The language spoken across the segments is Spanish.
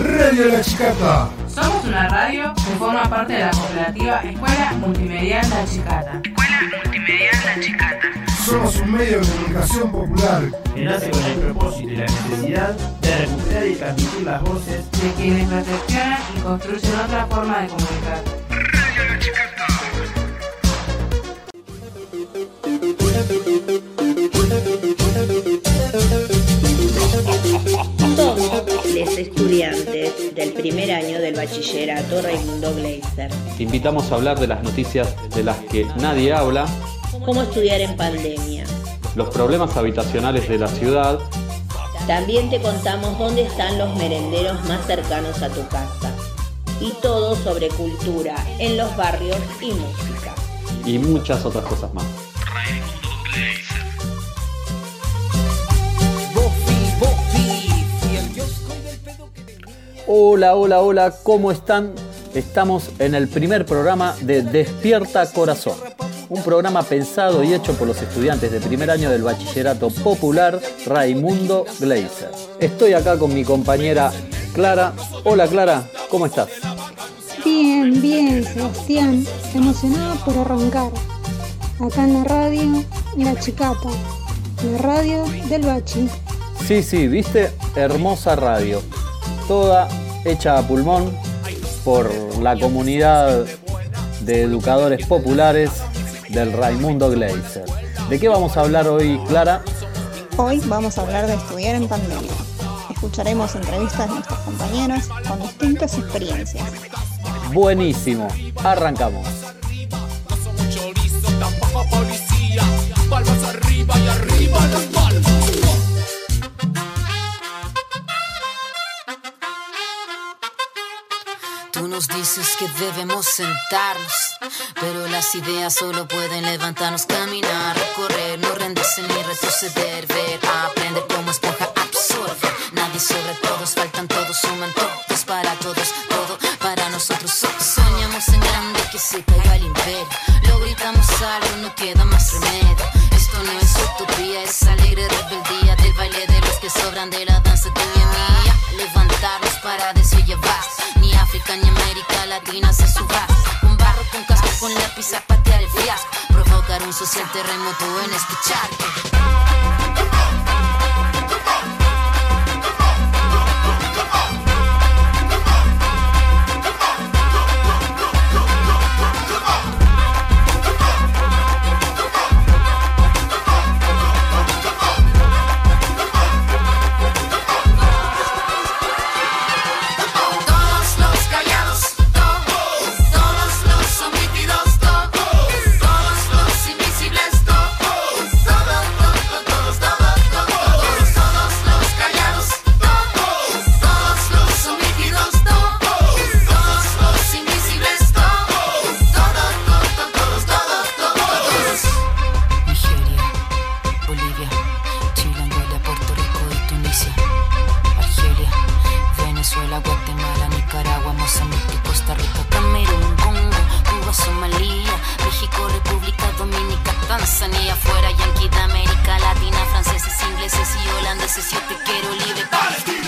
Radio La Chicata. Somos una radio que forma parte de la cooperativa Escuela Multimedial La Chicata. Escuela Multimedial La Chicata. Somos un medio de comunicación popular que nace con el propósito y la necesidad de recuperar y transmitir las voces de quienes perfeccionan y construyen otra forma de comunicar. Radio La Chicata. Somos los estudiantes del primer año del bachillerato Raimundo Gleiser. Te invitamos a hablar de las noticias de las que nadie habla, ¿Cómo estudiar en pandemia? los problemas habitacionales de la ciudad, También te contamos dónde están los merenderos más cercanos a tu casa. Y todo sobre cultura en los barrios y música. y muchas otras cosas más. Hola, hola, hola, ¿cómo están? Estamos en el primer programa de Despierta Corazón, un programa pensado y hecho por los estudiantes de primer año del Bachillerato Popular Raimundo Gleiser. Estoy acá con mi compañera Clara. Hola Clara, ¿cómo estás? Bien, bien, Sebastián. Emocionada por arrancar. Acá en la radio, La Chicata. La radio del Bachi. Sí, sí, viste, hermosa radio. Toda hecha a pulmón por la comunidad de educadores populares del Raimundo Gleiser. ¿De qué vamos a hablar hoy, Clara? Hoy vamos a hablar de estudiar en pandemia. Escucharemos entrevistas de nuestros compañeros con distintas experiencias. Buenísimo, arrancamos. Dices que debemos sentarnos, pero las ideas solo pueden levantarnos, caminar, recorrer, no rendirse ni retroceder, República Dominicana, Tanzania, fuera Yankee de América Latina, franceses, ingleses y holandeses, yo te quiero libre.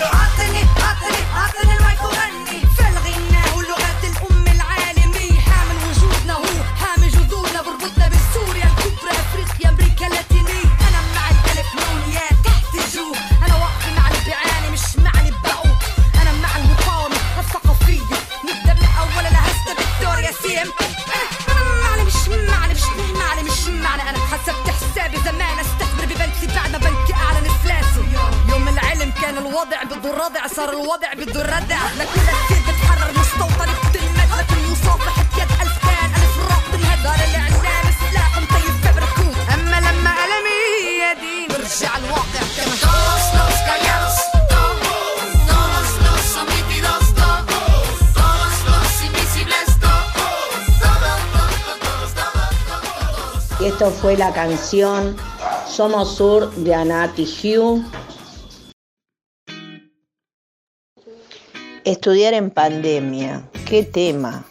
Fue la canción Somos Sur de Anati Hugh. Estudiar en pandemia, qué tema,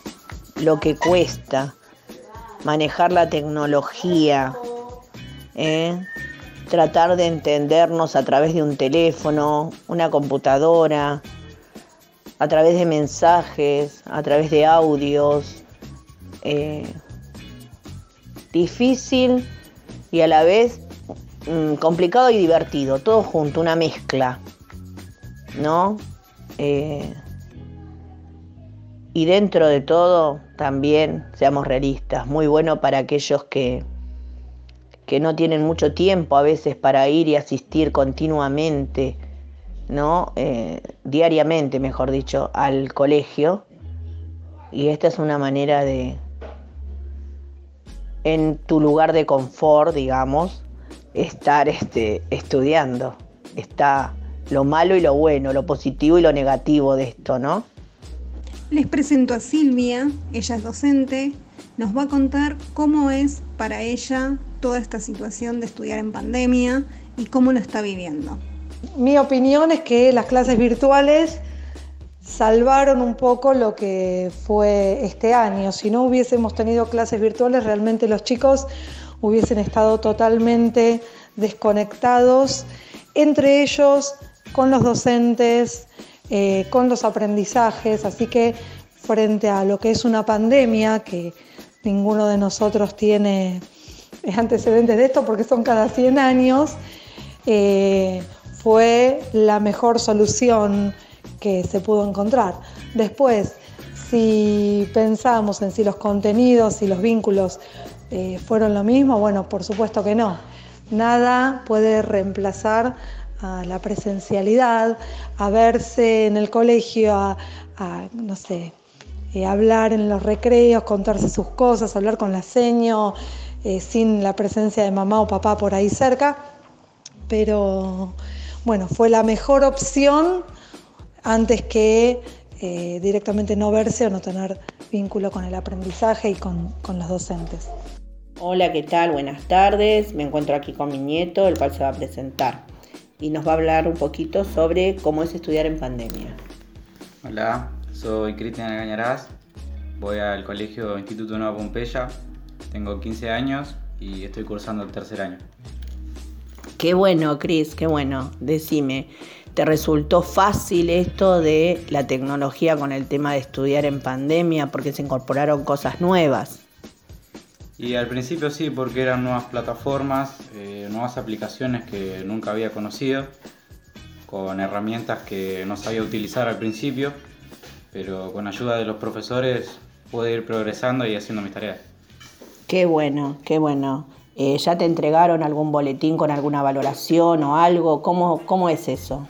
lo que cuesta, manejar la tecnología, ¿eh? tratar de entendernos a través de un teléfono, una computadora, a través de mensajes, a través de audios. eh, difícil y a la vez mm, complicado y divertido, todo junto, una mezcla, ¿no? Eh, y dentro de todo, también, seamos realistas, muy bueno para aquellos que, que no tienen mucho tiempo a veces para ir y asistir continuamente, ¿no? Eh, diariamente, mejor dicho, al colegio. Y esta es una manera de, en tu lugar de confort, digamos, estar este, estudiando. Está lo malo y lo bueno, lo positivo y lo negativo de esto, ¿no? Les presento a Silvia, ella es docente, nos va a contar cómo es para ella toda esta situación de estudiar en pandemia y cómo lo está viviendo. Mi opinión es que las clases virtuales salvaron un poco lo que fue este año. Si no hubiésemos tenido clases virtuales, realmente los chicos hubiesen estado totalmente desconectados entre ellos, con los docentes, eh, con los aprendizajes. Así que frente a lo que es una pandemia, que ninguno de nosotros tiene antecedentes de esto porque son cada 100 años, eh, fue la mejor solución que se pudo encontrar. Después, si pensamos en si los contenidos y los vínculos eh, fueron lo mismo, bueno, por supuesto que no. Nada puede reemplazar a la presencialidad, a verse en el colegio, a, no sé, eh, hablar en los recreos, contarse sus cosas, hablar con la seño, eh, sin la presencia de mamá o papá por ahí cerca. Pero bueno, fue la mejor opción antes que eh, directamente no verse o no tener vínculo con el aprendizaje y con, con los docentes. Hola, ¿qué tal? Buenas tardes. Me encuentro aquí con mi nieto, el cual se va a presentar y nos va a hablar un poquito sobre cómo es estudiar en pandemia. Hola, soy Cristian Gañarás, voy al colegio Instituto Nueva Pompeya, tengo 15 años y estoy cursando el tercer año. Qué bueno, Cris, qué bueno. Decime, ¿te resultó fácil esto de la tecnología con el tema de estudiar en pandemia porque se incorporaron cosas nuevas? Y al principio sí, porque eran nuevas plataformas, eh, nuevas aplicaciones que nunca había conocido, con herramientas que no sabía utilizar al principio, pero con ayuda de los profesores pude ir progresando y haciendo mis tareas. Qué bueno, qué bueno. Eh, ¿Ya te entregaron algún boletín con alguna valoración o algo? ¿Cómo, cómo es eso?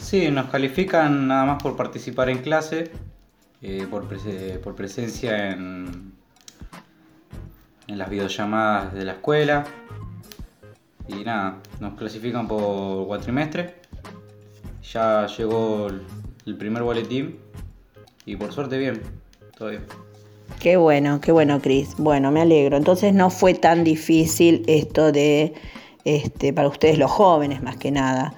Sí, nos califican nada más por participar en clase, eh, por, prese- por presencia en, las videollamadas de la escuela. Y nada, nos clasifican por cuatrimestre. Ya llegó el, el primer boletín y por suerte bien, todo bien. Qué bueno, qué bueno, Cris. Bueno, me alegro. Entonces no fue tan difícil esto de, este, para ustedes los jóvenes más que nada,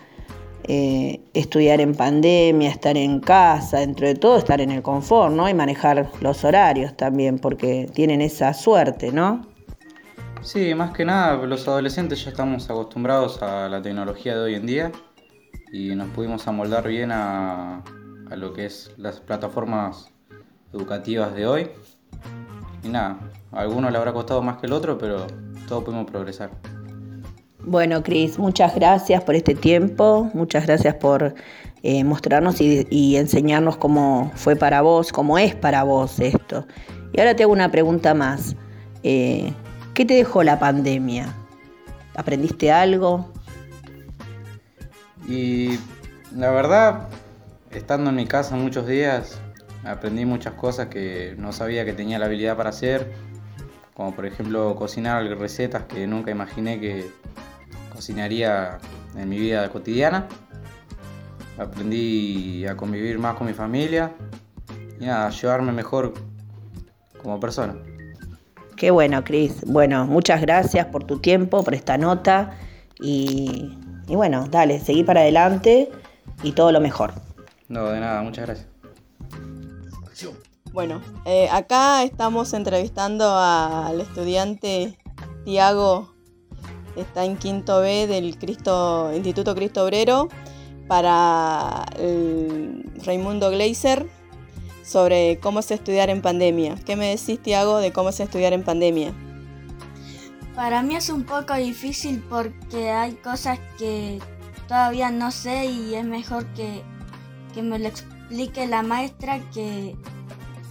eh, estudiar en pandemia, estar en casa, dentro de todo estar en el confort, ¿no? Y manejar los horarios también, porque tienen esa suerte, ¿no? Sí, más que nada, los adolescentes ya estamos acostumbrados a la tecnología de hoy en día y nos pudimos amoldar bien a, lo que es las plataformas educativas de hoy. Y nada, a algunos le habrá costado más que el otro, pero todos pudimos progresar. Bueno, Cris, muchas gracias por este tiempo, muchas gracias por eh, mostrarnos y, enseñarnos cómo fue para vos, cómo es para vos esto. Y ahora te hago una pregunta más. Eh, ¿Qué te dejó la pandemia? ¿Aprendiste algo? Y la verdad, estando en mi casa muchos días, aprendí muchas cosas que no sabía que tenía la habilidad para hacer, como por ejemplo cocinar recetas que nunca imaginé que cocinaría en mi vida cotidiana. Aprendí a convivir más con mi familia y nada, a llevarme mejor como persona. Qué bueno, Cris. Bueno, muchas gracias por tu tiempo, por esta nota y, y bueno, dale, seguí para adelante y todo lo mejor. No, de nada, muchas gracias. Bueno, eh, acá estamos entrevistando al estudiante Tiago, está en quinto B del Cristo, Instituto Cristo Obrero, para el Raimundo Gleiser sobre cómo es estudiar en pandemia. ¿Qué me decís, Tiago, de cómo es estudiar en pandemia? Para mí es un poco difícil porque hay cosas que todavía no sé y es mejor que, que me lo explique la maestra que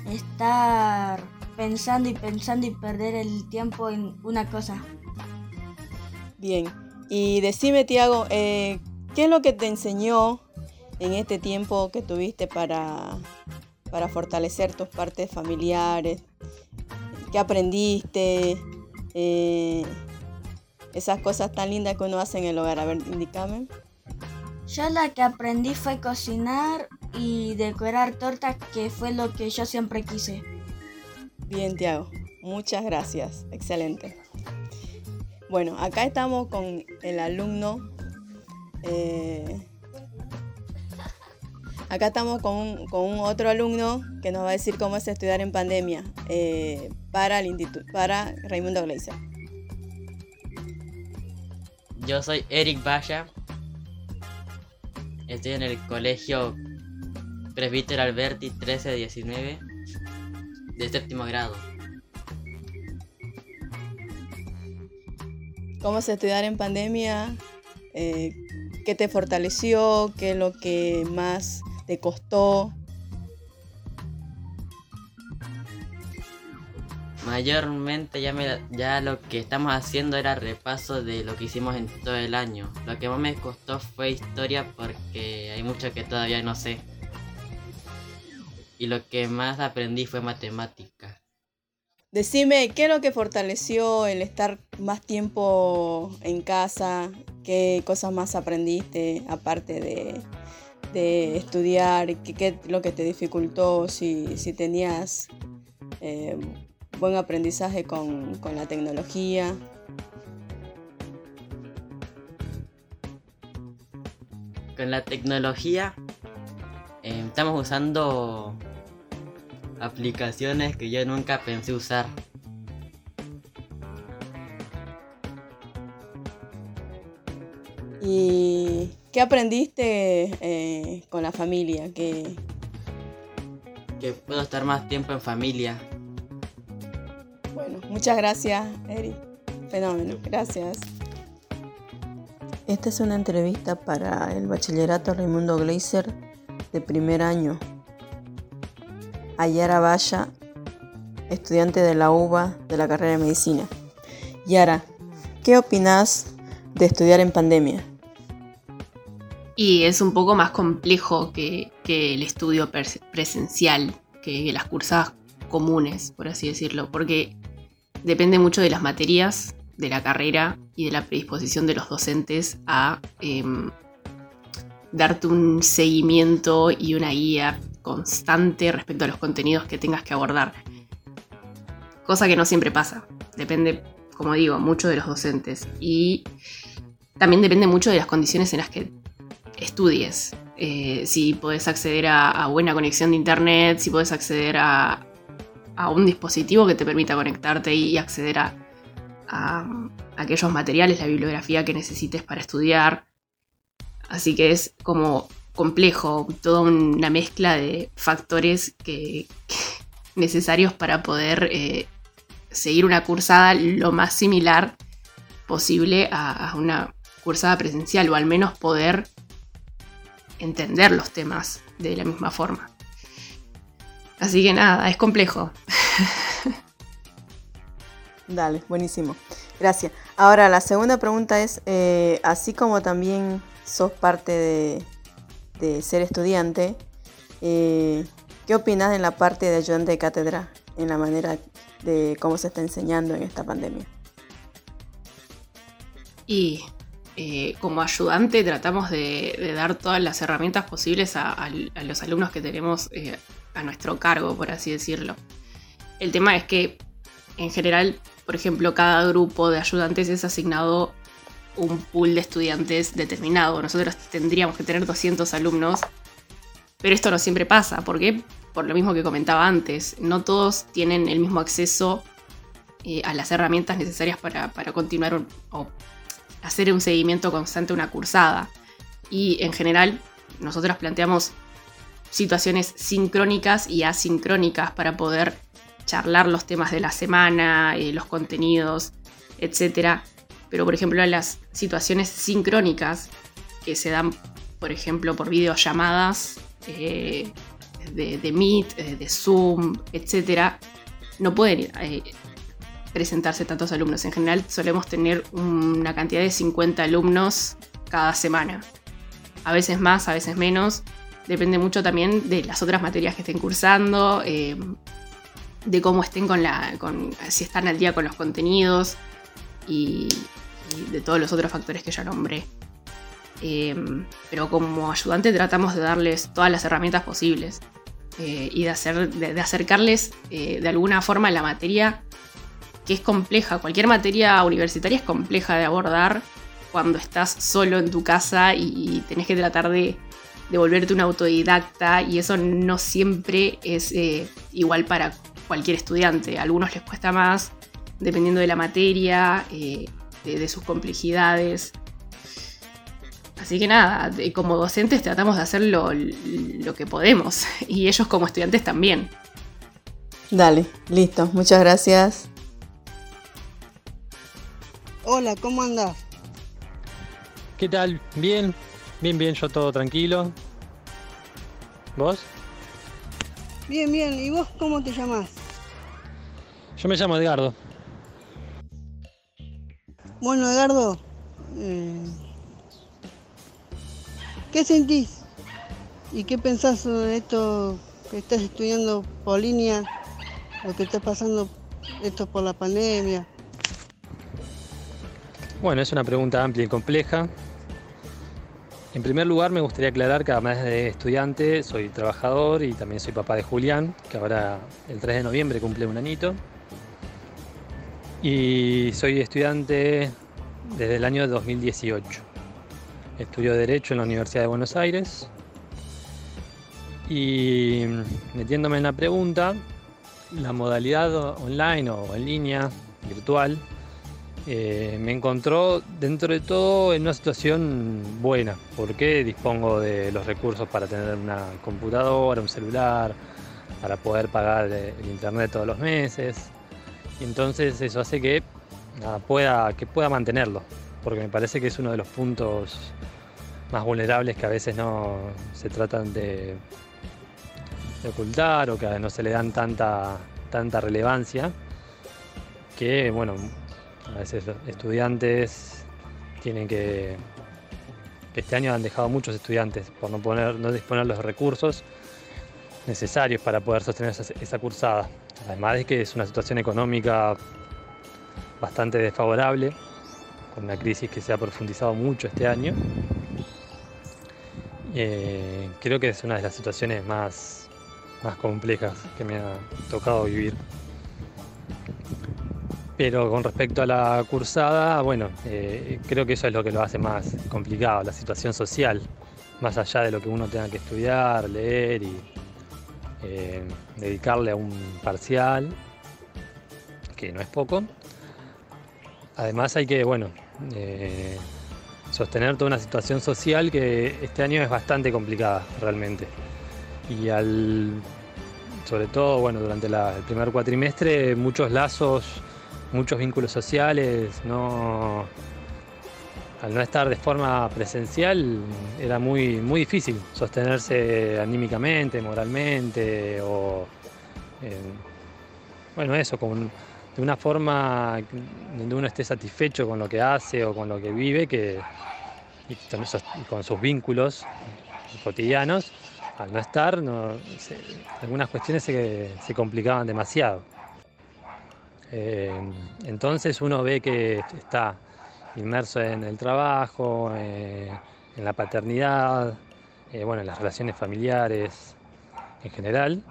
estar pensando y pensando y perder el tiempo en una cosa. Bien, y decime, Tiago, eh, ¿qué es lo que te enseñó en este tiempo que tuviste para, para fortalecer tus partes familiares? ¿Qué aprendiste? Eh, esas cosas tan lindas que uno hace en el hogar. A ver, indícame. Yo la que aprendí fue cocinar y decorar tortas, que fue lo que yo siempre quise. Bien, Tiago. Muchas gracias. Excelente. Bueno, acá estamos con el alumno. eh, acá estamos con un, con un otro alumno que nos va a decir cómo es estudiar en pandemia eh, para el instituto, para Raimundo Gleiser. Yo soy Eric Valla. Estoy en el colegio Presbítero Alberti 1319 de séptimo grado. ¿Cómo es estudiar en pandemia? Eh, ¿Qué te fortaleció? ¿Qué es lo que más te costó? Mayormente ya, me, ya lo que estamos haciendo era repaso de lo que hicimos en todo el año. Lo que más me costó fue historia porque hay mucho que todavía no sé. Y lo que más aprendí fue matemática. Decime, ¿qué es lo que fortaleció el estar más tiempo en casa? ¿Qué cosas más aprendiste aparte de, de estudiar? ¿Qué, qué es lo que te dificultó? Si, si tenías eh, buen aprendizaje con, con la tecnología. Con la tecnología eh, estamos usando aplicaciones que yo nunca pensé usar. ¿Y qué aprendiste eh, con la familia? ¿Qué, Que puedo estar más tiempo en familia. Bueno, muchas gracias, Eri. Fenómeno, gracias. Esta es una entrevista para el bachillerato Raimundo Gleiser de primer año. Ayara Valla, estudiante de la UBA de la carrera de medicina. Yara, ¿qué opinás de estudiar en pandemia? Y es un poco más complejo que, el estudio pres- presencial, que las cursadas comunes, por así decirlo, porque depende mucho de las materias, de la carrera y de la predisposición de los docentes a em, darte un seguimiento y una guía constante respecto a los contenidos que tengas que abordar. Cosa que no siempre pasa. Depende, como digo, mucho de los docentes. Y también depende mucho de las condiciones en las que estudies. Eh, si podés acceder a, buena conexión de internet, si podés acceder a, a un dispositivo que te permita conectarte y acceder a, a aquellos materiales, la bibliografía que necesites para estudiar. Así que es como complejo, toda una mezcla de factores que, necesarios para poder eh, seguir una cursada lo más similar posible a, a una cursada presencial o al menos poder entender los temas de la misma forma. Así que nada, es complejo. Dale, buenísimo. Gracias. Ahora, la segunda pregunta es, eh, así como también sos parte de, de ser estudiante, eh, ¿qué opinas en la parte de ayudante de cátedra, en la manera de cómo se está enseñando en esta pandemia? Y eh, como ayudante tratamos de, dar todas las herramientas posibles a los alumnos que tenemos eh, a nuestro cargo, por así decirlo. El tema es que, en general, por ejemplo, cada grupo de ayudantes es asignado un pool de estudiantes determinado. Nosotros tendríamos que tener 200 alumnos, pero esto no siempre pasa. ¿Por qué? Por lo mismo que comentaba antes, no todos tienen el mismo acceso eh, a las herramientas necesarias para, para continuar o hacer un seguimiento constante una cursada. Y en general, nosotros planteamos situaciones sincrónicas y asincrónicas para poder charlar los temas de la semana, eh, los contenidos, etc. Pero por ejemplo las situaciones sincrónicas que se dan, por ejemplo, por videollamadas eh, de, de Meet, eh, de Zoom, etc., no pueden eh, presentarse tantos alumnos. En general solemos tener una cantidad de 50 alumnos cada semana. A veces más, a veces menos. Depende mucho también de las otras materias que estén cursando, eh, de cómo estén con la. Con, si están al día con los contenidos y, y de todos los otros factores que ya nombré. Eh, pero como ayudante tratamos de darles todas las herramientas posibles eh, y de, hacer, de, acercarles eh, de alguna forma la materia que es compleja. Cualquier materia universitaria es compleja de abordar cuando estás solo en tu casa y tenés que tratar de, de volverte un autodidacta y eso no siempre es igual para cualquier estudiante. A algunos les cuesta más dependiendo de la materia, de, de sus complejidades. Así que nada, como docentes tratamos de hacer lo, lo que podemos y ellos como estudiantes también. Dale, listo, muchas gracias. Hola, ¿cómo andás? ¿Qué tal? Bien, bien, bien, yo todo tranquilo. ¿Vos? Bien, bien. ¿Y vos cómo te llamás? Yo me llamo Edgardo. Bueno, Edgardo, eh, ¿qué sentís? ¿Y qué pensás sobre esto que estás estudiando por línea? Lo que está pasando esto por la pandemia. Bueno, es una pregunta amplia y compleja. En primer lugar, me gustaría aclarar que además de estudiante, soy trabajador y también soy papá de Julián, que ahora el 3 de noviembre cumple un anito. Y soy estudiante desde el año 2018. Estudio Derecho en la Universidad de Buenos Aires. Y metiéndome en la pregunta, la modalidad online o en línea, virtual, eh, me encontró dentro de todo en una situación buena, porque dispongo de los recursos para tener una computadora, un celular, para poder pagar eh, el internet todos los meses. Y entonces eso hace que, pueda, que pueda mantenerlo, porque me parece que es uno de los puntos más vulnerables que a veces no se tratan de, ocultar o que no se le dan tanta, tanta relevancia, que bueno, a veces estudiantes tienen que, que este año han dejado muchos estudiantes por no, poner, no disponer los recursos necesarios para poder sostener esa, cursada. Además de que es una situación económica bastante desfavorable, con una crisis que se ha profundizado mucho este año. Eh, creo que es una de las situaciones más, más complejas que me ha tocado vivir. Pero con respecto a la cursada, bueno, eh, creo que eso es lo que lo hace más complicado, la situación social, más allá de lo que uno tenga que estudiar, leer y eh, dedicarle a un parcial, que no es poco. Además hay que, bueno, eh, sostener toda una situación social que este año es bastante complicada realmente. Y al, sobre todo, bueno, durante el primer cuatrimestre, muchos lazos, muchos vínculos sociales, no, al no estar de forma presencial era muy, muy difícil sostenerse anímicamente, moralmente o, eh, bueno, eso, con, de una forma donde uno esté satisfecho con lo que hace o con lo que vive que, y con, sus vínculos cotidianos, al no estar, algunas cuestiones se, se complicaban demasiado. Eh, entonces uno ve que está inmerso en el trabajo, eh, en la paternidad, eh, bueno, en las relaciones familiares en general,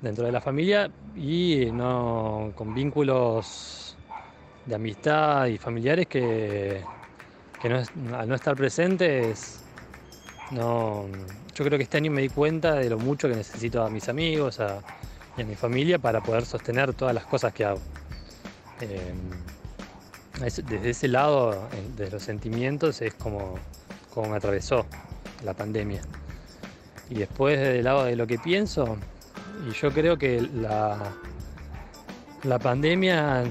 dentro de la familia y no con vínculos de amistad y familiares que, que no es- al no estar presentes, no, yo creo que este año me di cuenta de lo mucho que necesito a mis amigos a- y a mi familia para poder sostener todas las cosas que hago. Eh, es- desde ese lado, eh, de los sentimientos, es como, me atravesó la pandemia. Y después del lado de lo que pienso, y yo creo que la, la pandemia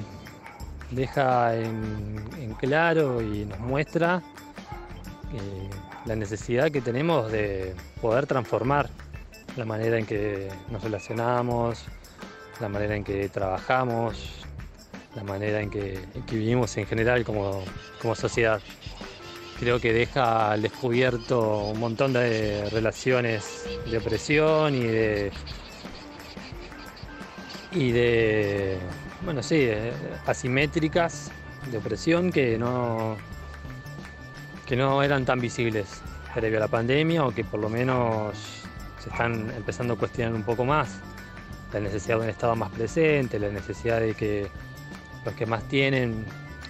deja en, en claro y nos muestra eh, la necesidad que tenemos de poder transformar la manera en que nos relacionamos, la manera en que trabajamos, la manera en que, vivimos en general como, sociedad. Creo que deja al descubierto un montón de relaciones de opresión y de y de bueno sí de- asimétricas de opresión que no que no eran tan visibles previo a la pandemia o que por lo menos se están empezando a cuestionar un poco más la necesidad de un Estado más presente, la necesidad de que los que más tienen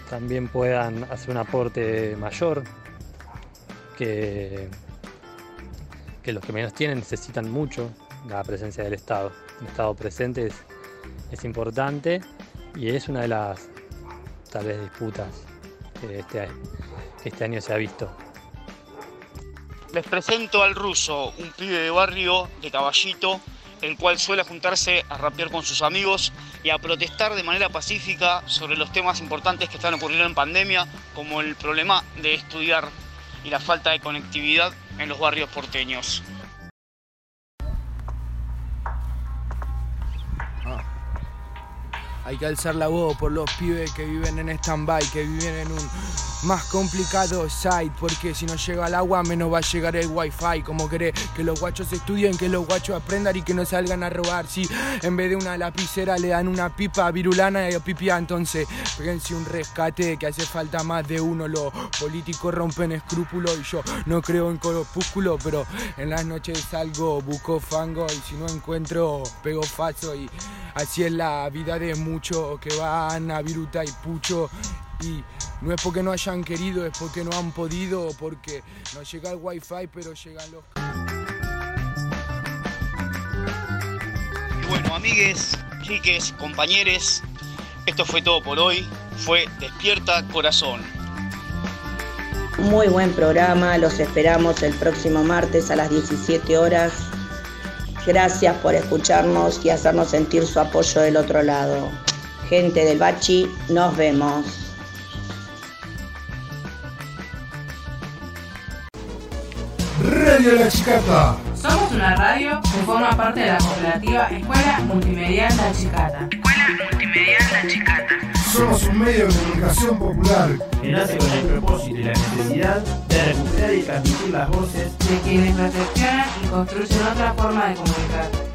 también puedan hacer un aporte mayor, que, que los que menos tienen necesitan mucho la presencia del Estado. Un Estado presente es, es importante y es una de las tal vez disputas que este, que este año se ha visto. Les presento al ruso, un pibe de barrio de Caballito, el cual suele juntarse a rapear con sus amigos y a protestar de manera pacífica sobre los temas importantes que están ocurriendo en pandemia, como el problema de estudiar y la falta de conectividad en los barrios porteños. Hay que alzar la voz por los pibes que viven en stand-by, que viven en un más complicado site, porque si no llega el agua menos va a llegar el wifi. Como querés que los guachos estudien, que los guachos aprendan y que no salgan a robar. Si en vez de una lapicera le dan una pipa virulana y pipia, entonces fíjense un rescate que hace falta más de uno. Los políticos rompen escrúpulos y yo no creo en corpúsculo, pero en las noches salgo, busco fango y si no encuentro, pego faso y así es la vida de muchos que van a Viruta y Pucho y no es porque no hayan querido, es porque no han podido, porque no llega el wifi, pero llegan los... Y bueno, amigues, chiques, compañeros, esto fue todo por hoy. Fue Despierta Corazón. Muy buen programa, los esperamos el próximo martes a las 17 horas. Gracias por escucharnos y hacernos sentir su apoyo del otro lado. Gente del Bachi, nos vemos. Radio La Chicata. Somos una radio que forma parte de la cooperativa Escuela Multimedial La Chicata. Escuela Multimedial La Chicata. Somos un medio de comunicación popular. que nace con el propósito y la necesidad de recuperar y transmitir las voces De quienes reflexionan y construyen otra forma de comunicar.